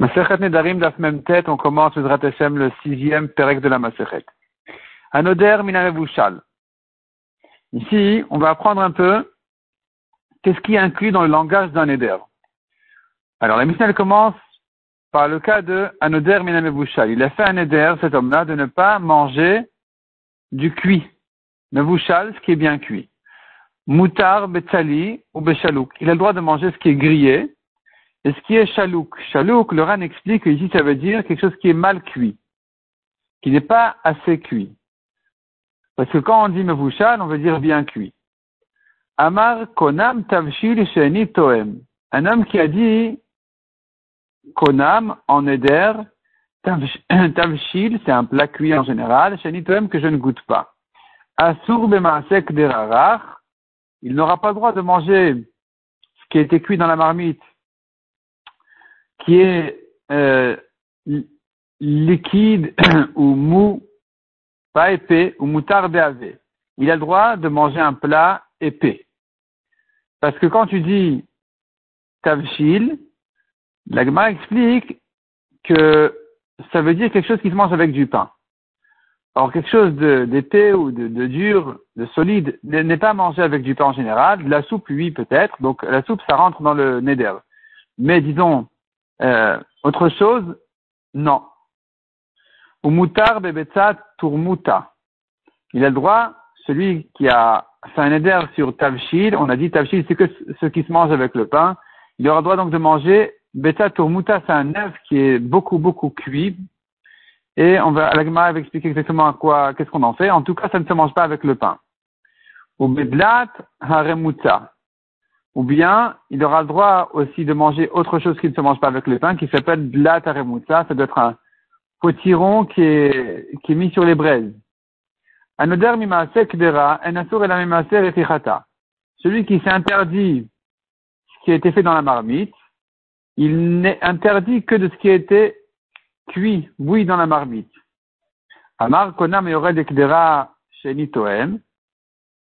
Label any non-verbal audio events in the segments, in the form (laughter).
Masechet Nedarim d'Af même tête, on commence le Hashem le sixième perek de la Masechet. Anoder Minarevushal. Ici, on va apprendre un peu qu'est-ce qui est inclus dans le langage d'un Neder. Alors, la Mishnah commence par le cas de Anoder Minarevushal. Il a fait un Neder, cet homme-là, de ne pas manger du cuit. Mevushal, ce qui est bien cuit. Moutar, Betsali ou Bechalouk. Il a le droit de manger ce qui est grillé, et ce qui est chalouk, chalouk, le RAN explique que ici ça veut dire quelque chose qui est mal cuit, qui n'est pas assez cuit. Parce que quand on dit mevouchal, on veut dire bien cuit. Amar konam tavshil sheni toem. Un homme qui a dit konam en eder, (clears throat) tavshil, c'est un plat cuit en général, sheni toem que je ne goûte pas. Asur bemaasek derarach, il n'aura pas le droit de manger ce qui a été cuit dans la marmite qui est euh, liquide (clears throat) ou mou, pas épais, ou moutarde béavé, il a le droit de manger un plat épais. Parce que quand tu dis tavshil, l'agma explique que ça veut dire quelque chose qui se mange avec du pain. Or, quelque chose d'épais ou de, de, dur, de solide, n'est pas mangé avec du pain en général. La soupe, oui, peut-être. Donc, la soupe, ça rentre dans le neder. Mais disons, euh, autre chose, non. Umutar turmuta. Il a le droit, celui qui a fait un éder sur tavshil, on a dit tavshil, c'est que ce qui se mange avec le pain. Il aura le droit donc de manger beta turmuta, c'est un œuf qui est beaucoup, beaucoup cuit. Et on va, Alagma va expliquer exactement à quoi, qu'est-ce qu'on en fait. En tout cas, ça ne se mange pas avec le pain. Ou bedlat haremuta ou bien il aura le droit aussi de manger autre chose qui ne se mange pas avec le pain, qui s'appelle blat ça doit être un potiron qui est, qui est mis sur les braises. Celui qui s'est interdit ce qui a été fait dans la marmite, il n'est interdit que de ce qui a été cuit, bouilli dans la marmite. Amar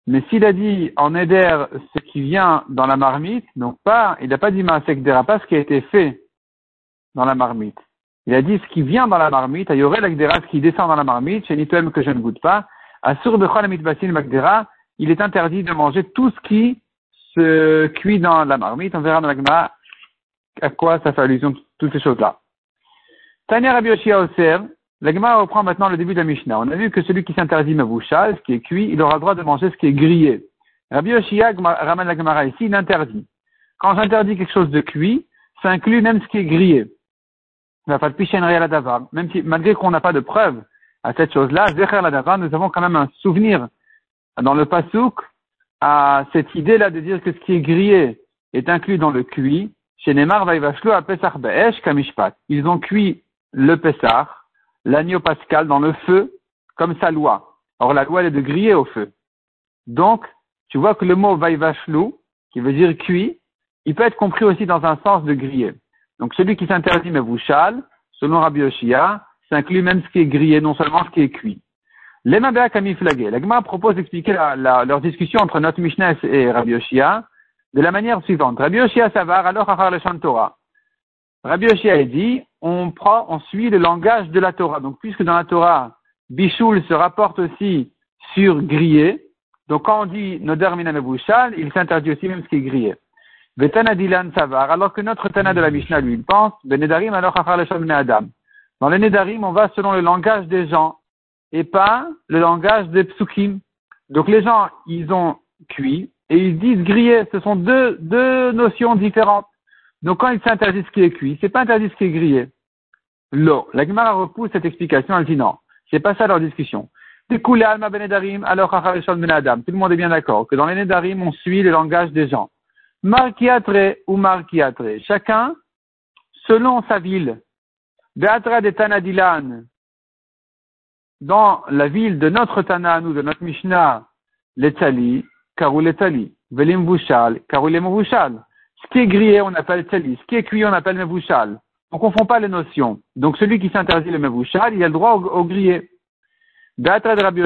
mais s'il a dit en éder ce qui vient dans la marmite, donc pas, il n'a pas dit Maasekdera, pas ce qui a été fait dans la marmite. Il a dit ce qui vient dans la marmite, aurait l'agdera, ce qui descend dans la marmite, chez Nitoem que je ne goûte pas, à Surbechol Mitbasin Magdera, il est interdit de manger tout ce qui se cuit dans la marmite. On verra dans la à quoi ça fait allusion, toutes ces choses-là. Tanya Rabbi la Gemara reprend maintenant le début de la Mishnah. On a vu que celui qui s'interdit Mavoucha, ce qui est cuit, il aura le droit de manger ce qui est grillé. Rabbi Yoshia ramène la Gemara ici, il interdit. Quand j'interdis quelque chose de cuit, ça inclut même ce qui est grillé. Même si, malgré qu'on n'a pas de preuve à cette chose-là, nous avons quand même un souvenir dans le pasouk à cette idée-là de dire que ce qui est grillé est inclus dans le cuit. Chez Neymar, à Pesach Be'esh Kamishpat. Ils ont cuit le Pesach, l'agneau pascal dans le feu comme sa loi. Or, la loi, elle est de griller au feu. Donc, tu vois que le mot vaivachlou, qui veut dire cuit, il peut être compris aussi dans un sens de griller. Donc, celui qui s'interdit mevouchal, selon Rabbi Yoshia, s'inclut même ce qui est grillé, non seulement ce qui est cuit. Les Mabéa Kamiflagé. L'Agma propose d'expliquer leur discussion entre notre Mishnah et Rabbi Yoshia de la manière suivante. Rabbi Yoshia Savar, alors Achar le Torah. Rabbi Yoshia dit, on prend, on suit le langage de la Torah. Donc, puisque dans la Torah, Bichoul se rapporte aussi sur grillé, donc quand on dit Noder il s'interdit aussi même ce qui est grillé. Savar, alors que notre Tana de la Mishnah, lui, il pense, Benedarim alors Adam. Dans les Nedarim, on va selon le langage des gens, et pas le langage des psukim. Donc les gens, ils ont cuit, et ils disent grillé. Ce sont deux notions différentes. Donc quand il s'interdit ce qui est cuit, c'est pas interdit ce qui est grillé. L'eau. La Gemara repousse cette explication, elle dit non. C'est pas ça leur discussion. Ben Adam. Tout le monde est bien d'accord que dans les Nedarim, on suit le langage des gens. Markiatre ou Markiatre. Chacun, selon sa ville. Beatra de Tanadilan. Dans la ville de notre Tana, nous, de notre Mishnah, l'Etali, Karou l'Etali. Velim Vushal, Karou ce qui est grillé, on appelle tali. Ce qui est cuit, on appelle mevouchal. On ne confond pas les notions. Donc celui qui s'interdit le mevouchal, il a le droit au, grillé. D'être de Rabbi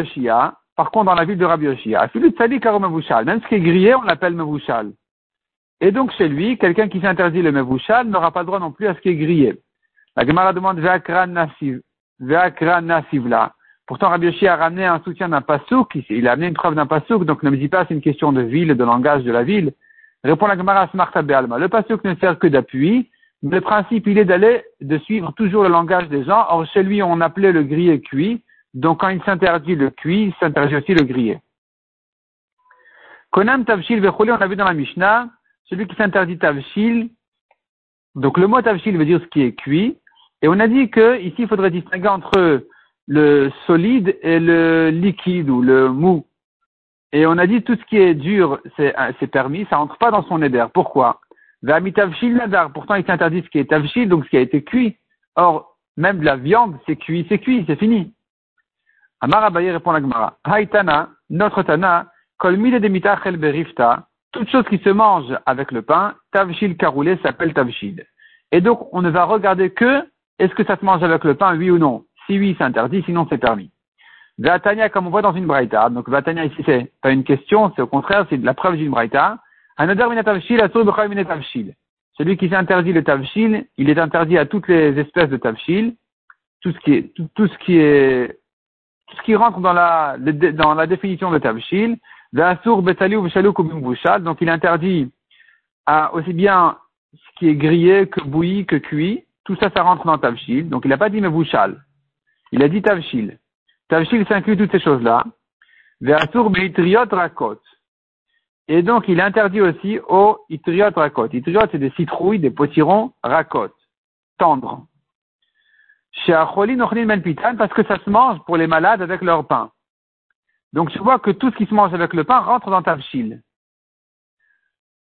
par contre dans la ville de Rabbi mevouchal. Même ce qui est grillé, on l'appelle mevouchal. Et donc chez lui, quelqu'un qui s'interdit le mevouchal n'aura pas le droit non plus à ce qui est grillé. La Gemara demande Ve'akra nasiv, Ve'akra nasivla. Pourtant, Rabbi Yoshi a ramené un soutien d'un pasouk, il a amené une preuve d'un pasouk, donc ne me dis pas c'est une question de ville, de langage de la ville. Répond la Gemara Smarta Be'alma. Le pasouk ne sert que d'appui, le principe, il est d'aller, de suivre toujours le langage des gens. Or, chez lui, on appelait le grillé cuit. Donc, quand il s'interdit le cuit, il s'interdit aussi le grillé. Konam Tavshil Vecholi, on a vu dans la Mishnah, celui qui s'interdit Tavshil. Donc, le mot Tavshil veut dire ce qui est cuit. Et on a dit que, ici, il faudrait distinguer entre le solide et le liquide ou le mou. Et on a dit tout ce qui est dur, c'est permis, ça rentre pas dans son éder. Pourquoi? Nadar. Pourtant, il s'interdit ce qui est tavshil, donc ce qui a été cuit. Or, même de la viande, c'est cuit, c'est cuit, c'est fini. Amar Abaye répond la Gemara. Haïtana, notre Tana, kolmide de mitachel berifta, toute chose qui se mange avec le pain, tavshil karoulé s'appelle tavshil. Et donc, on ne va regarder que est-ce que ça se mange avec le pain, oui ou non? Si oui, c'est interdit, sinon c'est permis. Vatania, comme on voit dans une braïta, donc Vatania ici c'est pas une question, c'est au contraire, c'est la preuve d'une braïta. Celui qui s'interdit le tavshil, il est interdit à toutes les espèces de tavshil, tout ce qui est, tout, ce qui est, tout ce qui rentre dans la, dans la définition de tavshil. Donc il interdit à aussi bien ce qui est grillé que bouilli que cuit. Tout ça, ça rentre dans tavshil. Donc il n'a pas dit mevouchal. Il a dit tavshil. Tavshil s'inclut toutes ces choses-là. Rakot. Et donc, il interdit aussi au itriot rakot. Itriot, c'est des citrouilles, des potirons rakot, tendres. Chez Acholi, pitan, parce que ça se mange pour les malades avec leur pain. Donc, tu vois que tout ce qui se mange avec le pain rentre dans ta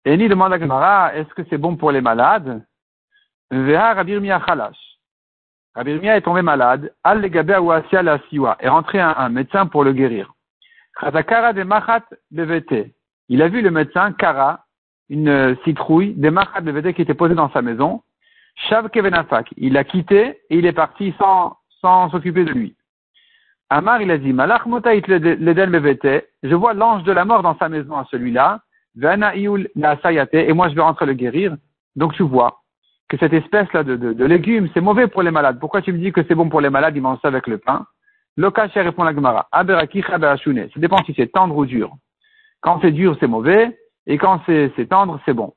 Et ni demande à Gemara, est-ce que c'est bon pour les malades? Veha Rabir Rabir est tombé malade. Al la siwa. Est rentré un, un médecin pour le guérir. Khatakara de machat bevete. Il a vu le médecin Kara, une citrouille, des marchat de VT qui était posée dans sa maison. Shav Kevenafak. Il l'a quitté et il est parti sans, s'occuper de lui. Amar, il a dit, Malach Leden je vois l'ange de la mort dans sa maison à celui-là, Vana Iul et moi je vais rentrer le guérir. Donc tu vois que cette espèce-là de, de, de légumes, c'est mauvais pour les malades. Pourquoi tu me dis que c'est bon pour les malades, ils mangent ça avec le pain? Lokaché répond la Gemara, Aberaki Ça dépend si c'est tendre ou dur. Quand c'est dur, c'est mauvais, et quand c'est tendre, c'est bon.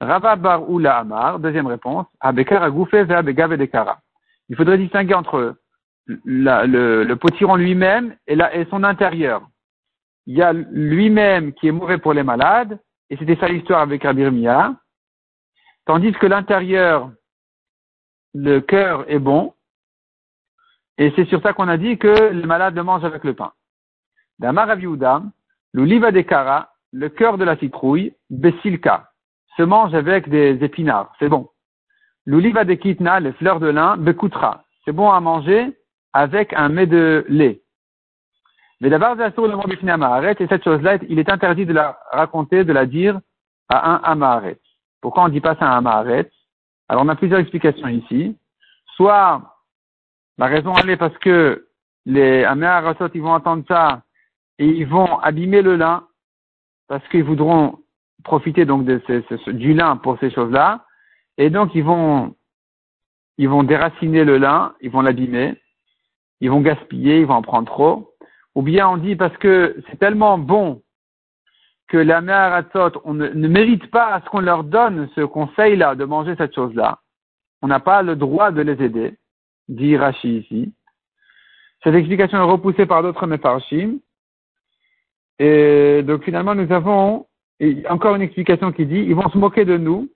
Rava bar ou la amar, deuxième réponse, abekara abegave dekara. Il faudrait distinguer entre le, le potiron lui-même et, et son intérieur. Il y a lui-même qui est mauvais pour les malades, et c'était ça l'histoire avec Rabir Mia, tandis que l'intérieur, le cœur est bon, et c'est sur ça qu'on a dit que le malade le mange avec le pain. Damar L'oliva de cara, le cœur de la citrouille, besilka, se mange avec des épinards, c'est bon. L'oliva de kitna, les fleurs de lin, bekoutra, c'est bon à manger avec un mets de lait. Mais d'abord, le et cette chose-là, il est interdit de la raconter, de la dire à un amaret. Pourquoi on dit pas ça à un amaret Alors, on a plusieurs explications ici. Soit, la raison elle est parce que les amaratot, ils vont entendre ça et ils vont abîmer le lin parce qu'ils voudront profiter donc du lin pour ces choses-là. Et donc ils vont, ils vont déraciner le lin, ils vont l'abîmer, ils vont gaspiller, ils vont en prendre trop. Ou bien on dit parce que c'est tellement bon que la mère on ne, mérite pas à ce qu'on leur donne ce conseil-là de manger cette chose-là. On n'a pas le droit de les aider, dit Rashi ici. Cette explication est repoussée par d'autres méfarchim. Et donc finalement, nous avons encore une explication qui dit, ils vont se moquer de nous,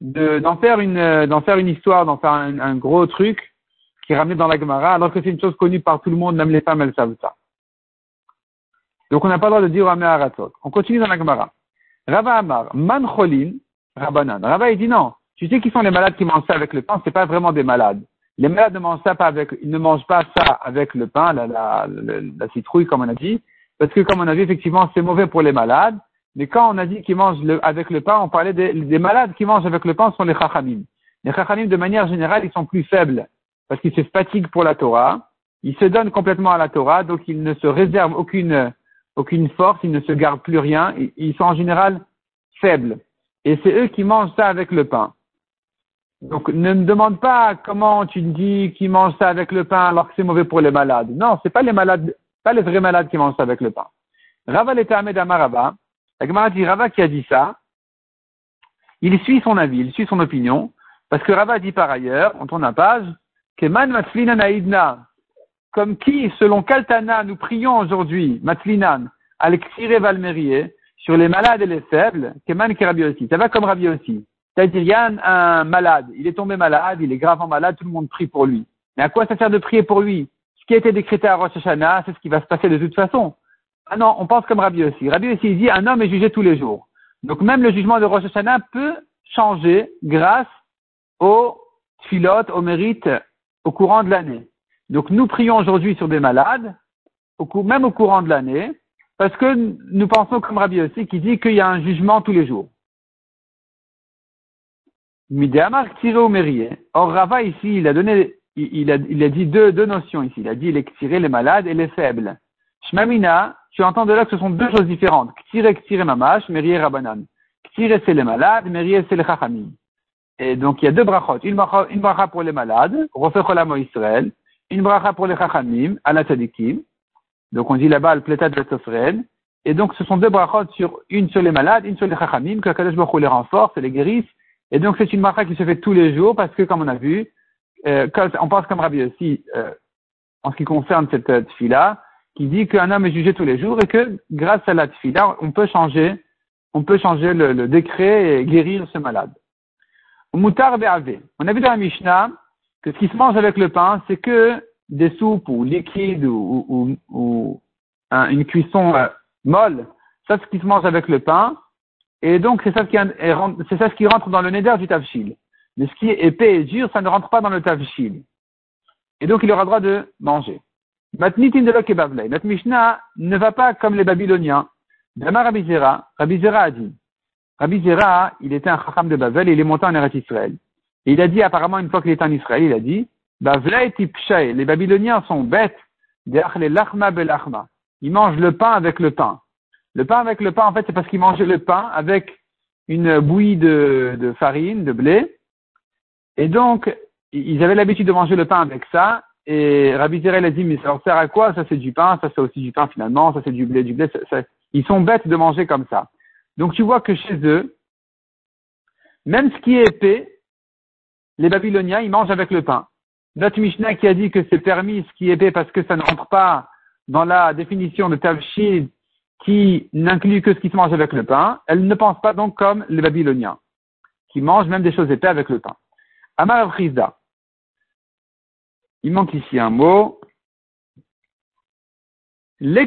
d'en faire une, d'en faire une histoire, d'en faire un, gros truc qui est ramené dans la Gemara, alors que c'est une chose connue par tout le monde, même les femmes, elles savent ça. Donc on n'a pas le droit de dire Ramé Aratot. On continue dans la Gemara. Rava Amar, Man Cholin, Rabanan. Rava il dit non. Tu sais qui sont les malades qui mangent ça avec le pain, c'est pas vraiment des malades. Les malades ne mangent ça pas avec, ils ne mangent pas ça avec le pain, la, la, la citrouille comme on a dit, parce que comme on a vu, effectivement, c'est mauvais pour les malades. Mais quand on a dit qu'ils mangent avec le pain, on parlait des, malades qui mangent avec le pain sont les chachamim. Les chachamim, de manière générale, ils sont plus faibles parce qu'ils se fatiguent pour la Torah. Ils se donnent complètement à la Torah, donc ils ne se réservent aucune, aucune force, ils ne se gardent plus rien. Ils sont en général faibles. Et c'est eux qui mangent ça avec le pain. Donc ne me demande pas comment tu dis qu'ils mangent ça avec le pain alors que c'est mauvais pour les malades. Non, c'est pas les malades, pas les vrais malades qui mangent ça avec le pain. Rava l'Etamé Amarava, la Gemara dit Rava qui a dit ça, il suit son avis, il suit son opinion, parce que Rava dit par ailleurs, on tourne la page, que man matflinan aidna, comme qui, selon Kaltana, nous prions aujourd'hui, matflinan, al valmerie, sur les malades et les faibles, que man qui aussi. Ça va comme Rabbi aussi. C'est-à-dire, il y a un, malade, il est tombé malade, il est gravement malade, tout le monde prie pour lui. Mais à quoi ça sert de prier pour lui? Ce qui a été décrété à Rosh Hashanah, c'est ce qui va se passer de toute façon. Ah non, on pense comme Rabbi aussi. Rabbi aussi dit un homme est jugé tous les jours. Donc même le jugement de Rosh Hashanah peut changer grâce au filote, au mérite, au courant de l'année. Donc nous prions aujourd'hui sur des malades, même au courant de l'année, parce que nous pensons comme Rabbi aussi qui dit qu'il y a un jugement tous les jours. Midéamar tiré au mérier. Or Rava ici, il a donné, il, a, il a dit deux, deux notions ici. Il a dit les tirés, les malades et les faibles. Shmamina, tu entends de là que ce sont deux choses différentes. Ktire, ktire mamash, merier rabanan. Ktire, c'est les malades, merier, c'est les chachamim. Et donc, il y a deux brachot. Une bracha, une bracha pour les malades, refait cholam Israël. Une bracha pour les chachamim, à la tzadikim. Donc, on dit là-bas, le plétat de sofren. Et donc, ce sont deux brachot sur, une sur les malades, une sur les chachamim, que Kadosh Baruch les renforce les guérisse. Et donc, c'est une bracha qui se fait tous les jours parce que, comme on a vu, euh, on pense comme Rabbi aussi, euh, en ce qui concerne cette euh, fila qui dit qu'un homme est jugé tous les jours et que grâce à la tfila, on peut changer, on peut changer le, décret et guérir ce malade. Moutar. On a vu dans la Mishnah que ce qui se mange avec le pain, c'est que des soupes ou liquides ou, une cuisson euh, molle. Ça, c'est ce qui se mange avec le pain. Et donc, c'est ça, ce qui rentre dans le neder du tavshil. Mais ce qui est épais et dur, ça ne rentre pas dans le tavshil. Et donc, il aura droit de manger. Notre Mishnah ne va pas comme les Babyloniens. Dama Rabbi Zera, Rabbi Zera a dit. Rabbi Zera, il était un chacham de Babel et il est monté en Eretz Israël. Et il a dit apparemment une fois qu'il était en Israël, il a dit, les Babyloniens sont bêtes, ils mangent le pain avec le pain. Le pain avec le pain, en fait, c'est parce qu'ils mangeaient le pain avec une bouillie de, farine, de blé. Et donc, ils avaient l'habitude de manger le pain avec ça, et Rabbi Zerel a dit, mais ça sert à quoi? Ça c'est du pain, ça c'est aussi du pain finalement, ça c'est du blé, du blé. ils sont bêtes de manger comme ça. Donc tu vois que chez eux, même ce qui est épais, les Babyloniens, ils mangent avec le pain. Notre Mishnah qui a dit que c'est permis ce qui est épais parce que ça ne rentre pas dans la définition de Tavshid qui n'inclut que ce qui se mange avec le pain, elle ne pense pas donc comme les Babyloniens, qui mangent même des choses épais avec le pain. Amar Frizda. Il manque ici un mot.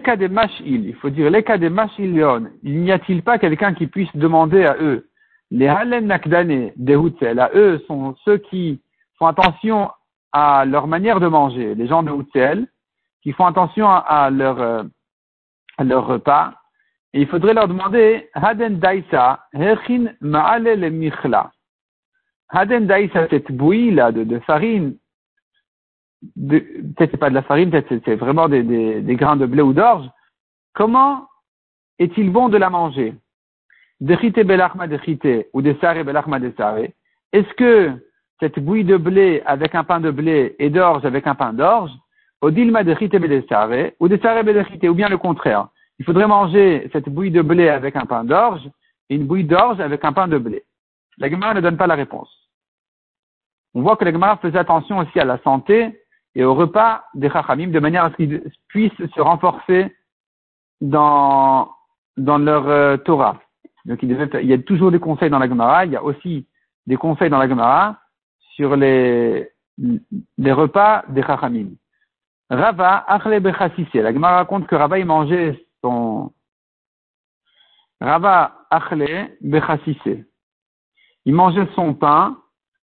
cas des machil, il faut dire cas des machilion. Il n'y a-t-il pas quelqu'un qui puisse demander à eux, les halen nakdane des à eux sont ceux qui font attention à leur manière de manger, les gens de Houtzel, qui font attention à leur, euh, à leur repas. Et il faudrait leur demander, Haden Daisa, Hechin Maale le Michla. Haden Daisa, cette bouillie là de, farine, peut-être c'est pas de la farine, peut-être c'est vraiment des, grains de blé ou d'orge, comment est-il bon de la manger? Dechite belachma dechite ou desare belachma desare. Est-ce que cette bouillie de blé avec un pain de blé et d'orge avec un pain d'orge, odilma dechite bedesare ou desare bedechite, ou bien le contraire Il faudrait manger cette bouillie de blé avec un pain d'orge et une bouillie d'orge avec un pain de blé? La Gemara ne donne pas la réponse. On voit que la Gemara faisait attention aussi à la santé et au repas des Chachamim de manière à ce qu'ils puissent se renforcer dans, dans leur euh, Torah. Donc il, y a toujours des conseils dans la Gemara, il y a aussi des conseils dans la Gemara sur les, repas des Chachamim. Rava, Achle Bechassisse. La Gemara raconte que Rava il mangeait son Rava Achle Bechassisse. Il mangeait son pain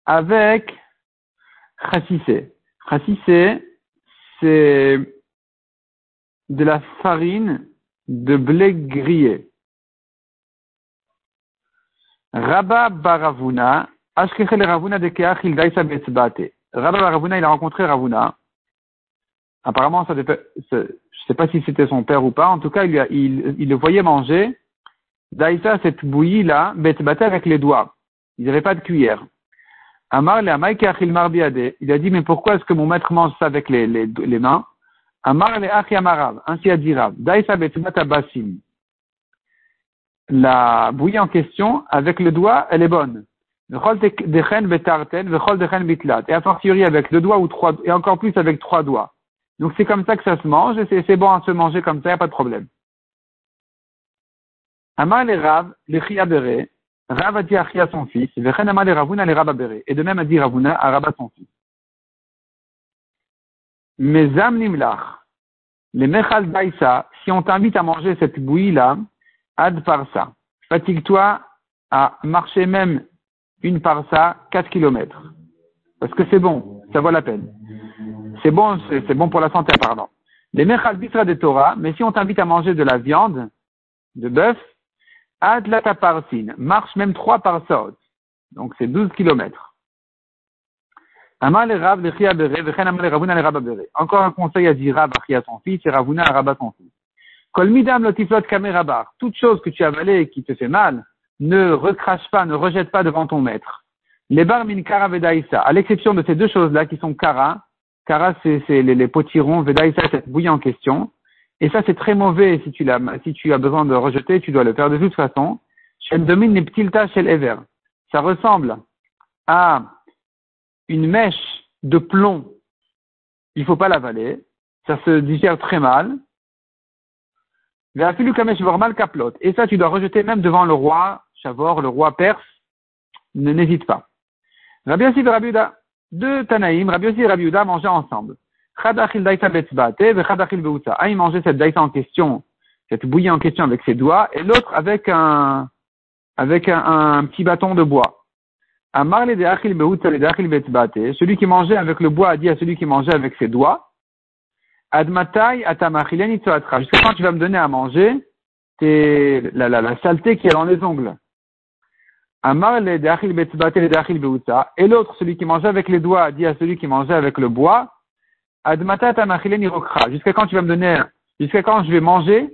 avec Chassisse. Chassissé, c'est de la farine de blé grillé. Rabba Baravuna, Ashkechel Ravuna de Keach il Daisa Betzbate. Rabba Baravuna, il a rencontré Ravuna. Apparemment, ça je ne sais pas si c'était son père ou pas. En tout cas, il, le voyait manger. Daïsa, cette bouillie-là, Betzbate avec les doigts. Il n'avait pas de cuillère. Amar le Amaï Il a dit, mais pourquoi est-ce que mon maître mange ça avec les, mains? Amar le Achi Amarav. Ainsi a dit Rav. Daïsa betumata basim. La bouillie en question, avec le doigt, elle est bonne. Et a fortiori avec deux doigts ou trois, et encore plus avec trois doigts. Donc c'est comme ça que ça se mange, et c'est bon à se manger comme ça, il n'y a pas de problème. Amar le Rav, le Chiabere, Rav a dit à son fils, Vechen Amar le Ravuna le Rababere, et de même a dit Ravuna à Rabba son fils. Mezam Nimlach, les Mechal Daïsa, si on t'invite à manger cette bouillie-là, ad parsa, fatigue-toi à marcher même une parsa, 4 kilomètres. Parce que c'est bon, ça vaut la peine. C'est bon, c'est bon pour la santé, pardon. Les mechal bisra de Torah, mais si on t'invite à manger de la viande, de bœuf, ad la taparsine, marche même 3 parsot. Donc c'est 12 kilomètres. Encore un conseil à dire à son fils et Ravuna à Rabba son fils. Kol midam lotiflot kamerabar. Toute chose que tu as avalée et qui te fait mal, ne recrache pas, ne rejette pas devant ton maître. Les bar min kara vedaïsa, à l'exception de ces deux choses-là qui sont kara, kara c'est les, les potirons, vedaïsa c'est bouillie en question, et ça c'est très mauvais si tu, as besoin de rejeter, tu dois le faire de toute façon. domine shel ever. Ça ressemble à une mèche de plomb. Il faut pas l'avaler. Ça se digère très mal. Et ça, tu dois rejeter même devant le roi Chavor, le roi perse, ne n'hésite pas. Rabbi Yossi et Rabbi deux Tanaïm, Rabbi Yossi et Rabbi Uda mangeaient ensemble. Chadachil daïta betzbate, vechadachil beuta. Un, il mangeait cette daïta en question, cette bouillie en question avec ses doigts, et l'autre avec un, avec un, un, petit bâton de bois. Amar le deachil beuta, le deachil betzbate. Celui qui mangeait avec le bois a dit à celui qui mangeait avec ses doigts, Admatai atamachileni Jusqu'à quand tu vas me donner à manger, la, la, la saleté qui est dans les ongles. Amar le le Et l'autre, celui qui mangeait avec les doigts, dit à celui qui mangeait avec le bois, Admata Jusqu'à quand tu vas me donner, jusqu'à quand je vais manger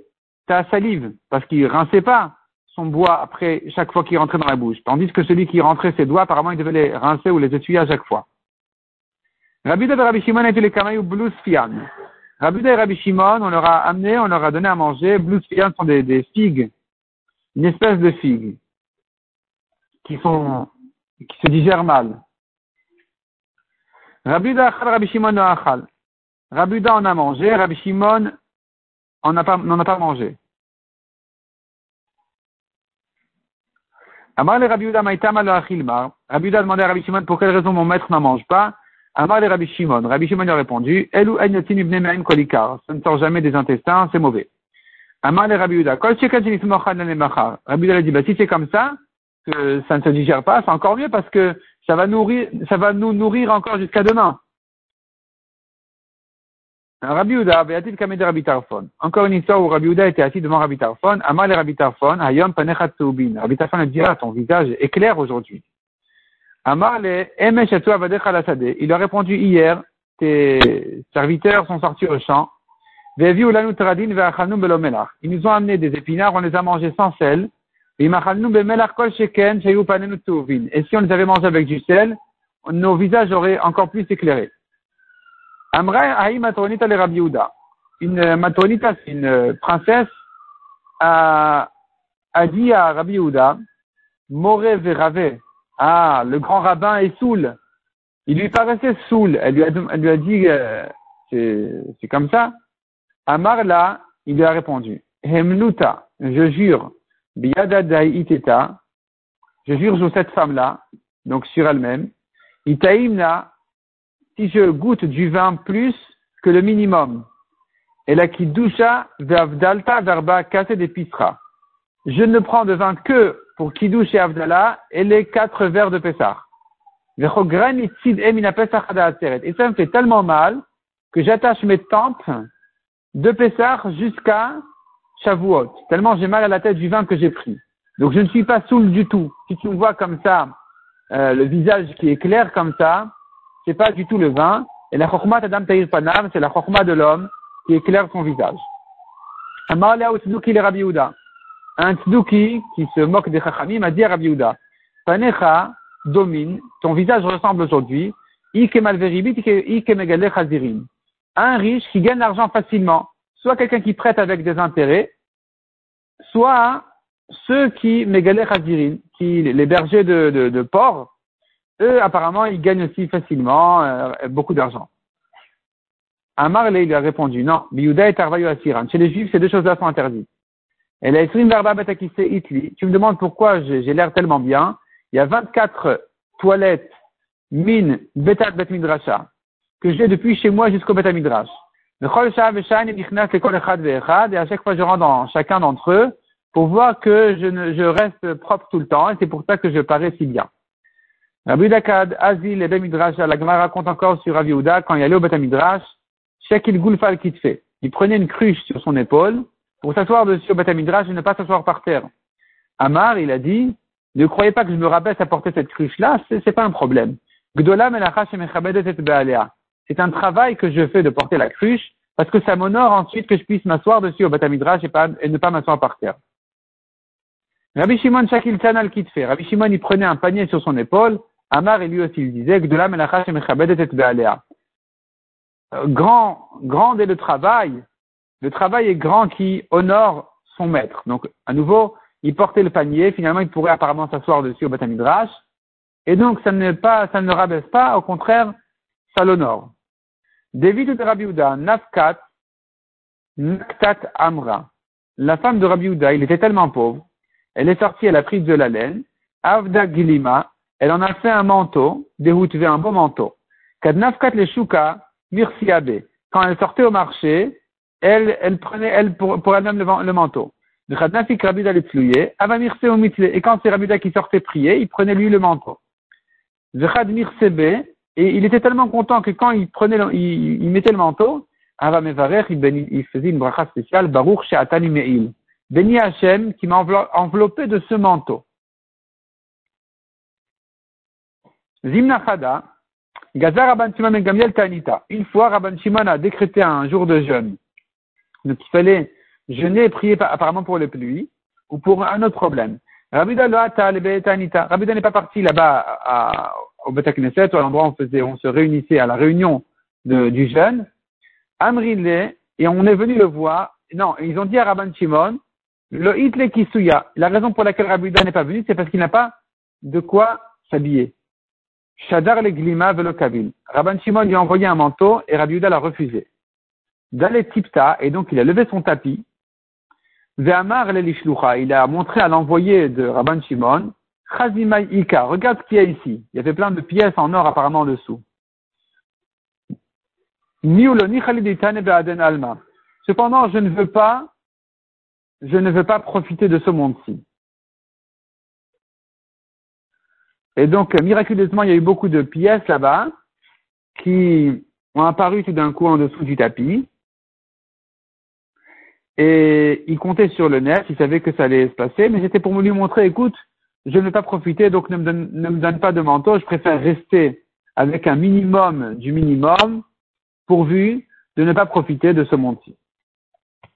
ta salive? Parce qu'il rinçait pas son bois après chaque fois qu'il rentrait dans la bouche. Tandis que celui qui rentrait ses doigts, apparemment, il devait les rincer ou les essuyer à chaque fois. Rabbi de Rabbi Shimon était les kamayou blusfian. Rabbi et Rabbi Shimon, on leur a amené, on leur a donné à manger, blusfian sont des, figues, une espèce de figues qui sont, qui se digèrent mal. Rabbi Achal, Rabbi Shimon Achal. En a mangé, Rabbi Shimon n'en a pas, mangé. Amar le Rabbi à Rabbi Shimon pour quelle raison mon maître n'en mange pas? Amar le Rabbi Shimon. Rabbi Shimon a répondu, Elou enyotin ibne me'im kolikar. Ça ne sort jamais des intestins, c'est mauvais. Amar le Rabbi Uda. Kol Rabbi Uda a dit, bah, si c'est comme ça, que ça ne se digère pas, c'est encore mieux parce que ça va nourrir, ça va nous nourrir encore jusqu'à demain. Rabbi Uda, Beatit Kamed Rabbi Tarfon. Encore une histoire où Rabbi Uda était assis devant Rabbi Tarfon. Amal et Rabbi Tarfon, Hayom Panechat Soubin. Rabbi Tarfon a dit, ah, ton visage est clair aujourd'hui. Il a répondu hier, tes serviteurs sont sortis au champ. Ils nous ont amené des épinards, on les a mangés sans sel. Et si on les avait mangés avec du sel, nos visages auraient encore plus éclairé. Amra Aï Matronita Une c'est une princesse, a, a dit à Rabbi Yehuda, Moré Verave, ah, le grand rabbin est saoul. Il lui paraissait saoul. Elle lui a, dit, euh, c'est comme ça. Amar là, il lui a répondu, Hemnuta, je jure, iteta, je jure sur cette femme-là, donc sur elle-même, itaimna, si je goûte du vin plus que le minimum, et la kidusha verba kase d'épiceras. Je ne prends de vin que pour kiddush et avdala et les quatre verres de Pessah. Et ça me fait tellement mal que j'attache mes tempes de Pessah jusqu'à Shavuot, tellement j'ai mal à la tête du vin que j'ai pris. Donc je ne suis pas saoul du tout. Si tu me vois comme ça, euh, le visage qui est clair comme ça, c'est pas du tout le vin. Et la chokma tadam ta'ir panam, c'est la chokma de l'homme qui éclaire son visage. Rabbi Un tzduki qui se moque des chachamim a dit à Rabbi Panecha domine, ton visage ressemble aujourd'hui, un riche qui gagne l'argent facilement, soit quelqu'un qui prête avec des intérêts, soit ceux qui, qui les bergers de, de, de eux, apparemment, ils gagnent aussi facilement euh, beaucoup d'argent. Amar il lui a répondu, non, Biyuda et Tarvayu Asiran. Chez les Juifs, ces deux choses-là sont interdites. Et la Verba Itli. Tu me demandes pourquoi j'ai l'air tellement bien. Il y a 24 toilettes min betat bet midrasha que j'ai depuis chez moi jusqu'au bet midrash. Et à chaque fois je rentre dans chacun d'entre eux pour voir que je, reste propre tout le temps et c'est pour ça que je parais si bien. Rabbi Dakad, Azil et Ben Midrash, la Gemara raconte encore sur Rabbi quand il allait au Bet Midrash, Shekil Gulfal fait. Il prenait une cruche sur son épaule pour s'asseoir dessus au Bet Midrash et ne pas s'asseoir par terre. Amar, il a dit, ne croyez pas que je me rabaisse à porter cette cruche-là, c'est pas un problème. C'est un travail que je fais de porter la cruche, parce que ça m'honore ensuite que je puisse m'asseoir dessus au Batamidrash et, et ne pas m'asseoir par terre. Rabbi Shimon Shakil Tanal fait. Rabbi Shimon, il prenait un panier sur son épaule. Amar, et lui aussi, il disait, Grand, grand est le travail. Le travail est grand qui honore son maître. Donc, à nouveau, il portait le panier. Finalement, il pourrait apparemment s'asseoir dessus au Batamidrash. Et donc, ça ne, rabaisse pas, au contraire, ça l'honore. David de Rabbi Uda, Nafkat, Naktat Amra. La femme de Rabbi Uda, il était tellement pauvre, elle est sortie, elle a pris de la laine, Avda Gilima, elle en a fait un manteau, dérouté un beau manteau. Kad Nafkat le Shuka, Mirsiabe. Quand elle sortait au marché, elle, prenait, elle, pour, pour elle-même le, le manteau. Et quand c'est Rabbi qui sortait prier, il prenait lui le manteau et il était tellement content que quand il prenait, il, mettait le manteau, il, faisait une bracha spéciale, Baruch She'atani Me'il. Béni Hachem qui m'a enveloppé de ce manteau. Zimna Chada, Gazar Rabban Shimon ben Gamliel Tanita. Une fois, Rabban Shimon a décrété un jour de jeûne. Donc il fallait jeûner et prier apparemment pour les pluies ou pour un autre problème. Rabida n'est pas parti là-bas au Beta Knesset, à l'endroit où on, faisait, on se réunissait à la réunion de, du jeûne. Amrile, et on est venu le voir. Non, ils ont dit à Rabban Shimon, le Hitle Kisuya. La raison pour laquelle Rabida n'est pas venu, c'est parce qu'il n'a pas de quoi s'habiller. Shadar le Glima velo Kavil. Rabban Shimon lui a envoyé un manteau et Rabida l'a refusé. Dalet Tipta, et donc il a levé son tapis Ve'amar il a montré à l'envoyé de Rabban Shimon, Chazimai Ika, regarde ce qu'il y a ici. Il y avait plein de pièces en or apparemment en dessous. Alma. Cependant, je ne veux pas, je ne veux pas profiter de ce monde-ci. Et donc, miraculeusement, il y a eu beaucoup de pièces là-bas qui ont apparu tout d'un coup en dessous du tapis. Et il comptait sur le net, il savait que ça allait se passer, mais c'était pour lui montrer, écoute, je ne vais pas profiter, donc ne me, donne, ne me donne pas de manteau, je préfère rester avec un minimum du minimum, pourvu de ne pas profiter de ce monde-ci.